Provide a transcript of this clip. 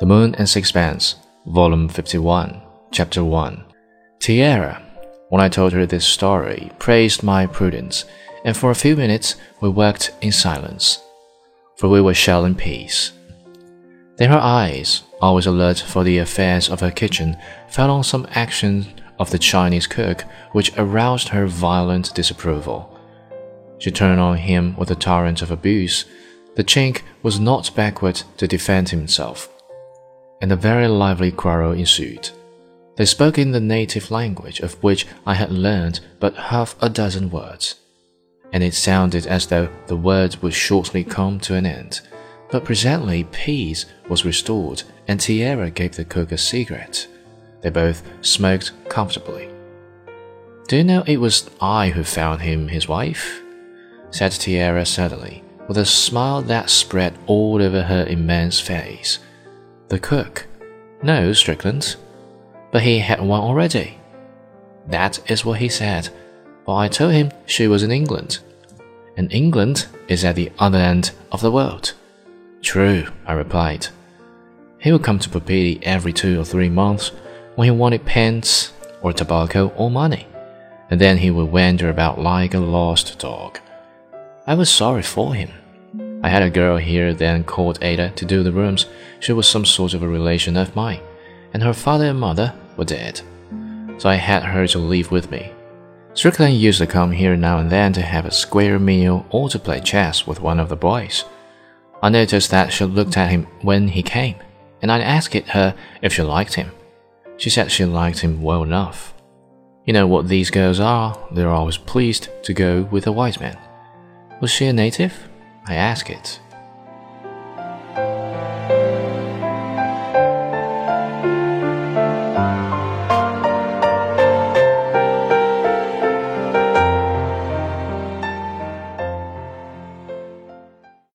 The Moon and Sixpence, Volume 51, Chapter 1. Tiare, when I told her this story, praised my prudence, and for a few minutes we worked in silence, for we were shelling peace. Then her eyes, always alert for the affairs of her kitchen, fell on some action of the Chinese cook which aroused her violent disapproval. She turned on him with a torrent of abuse. The Chink was not backward to defend himself, and a very lively quarrel ensued. They spoke in the native language of which I had learned but half a dozen words, and it sounded as though the words would shortly come to an end. But presently peace was restored, and Tiare gave the cook a cigarette. They both smoked comfortably. Do you know it was I who found him his wife? said Tiare suddenly, with a smile that spread all over her immense face. The cook? No, Strickland. But he had one already. That is what he said, but I told him she was in England. And England is at the other end of the world. True, I replied. He would come to Papeete every two or three months when he wanted pence or tobacco or money, and then he would wander about like a lost dog. I was sorry for him. I had a girl here then called Ata to do the rooms. She was some sort of a relation of mine, and her father and mother were dead. So I had her to live with me. Strickland used to come here now and then to have a square meal or to play chess with one of the boys. I noticed that she looked at him when he came, and I asked her if she liked him. She said she liked him well enough. You know what these girls are, they're always pleased to go with a white man. Was she a native? I ask it.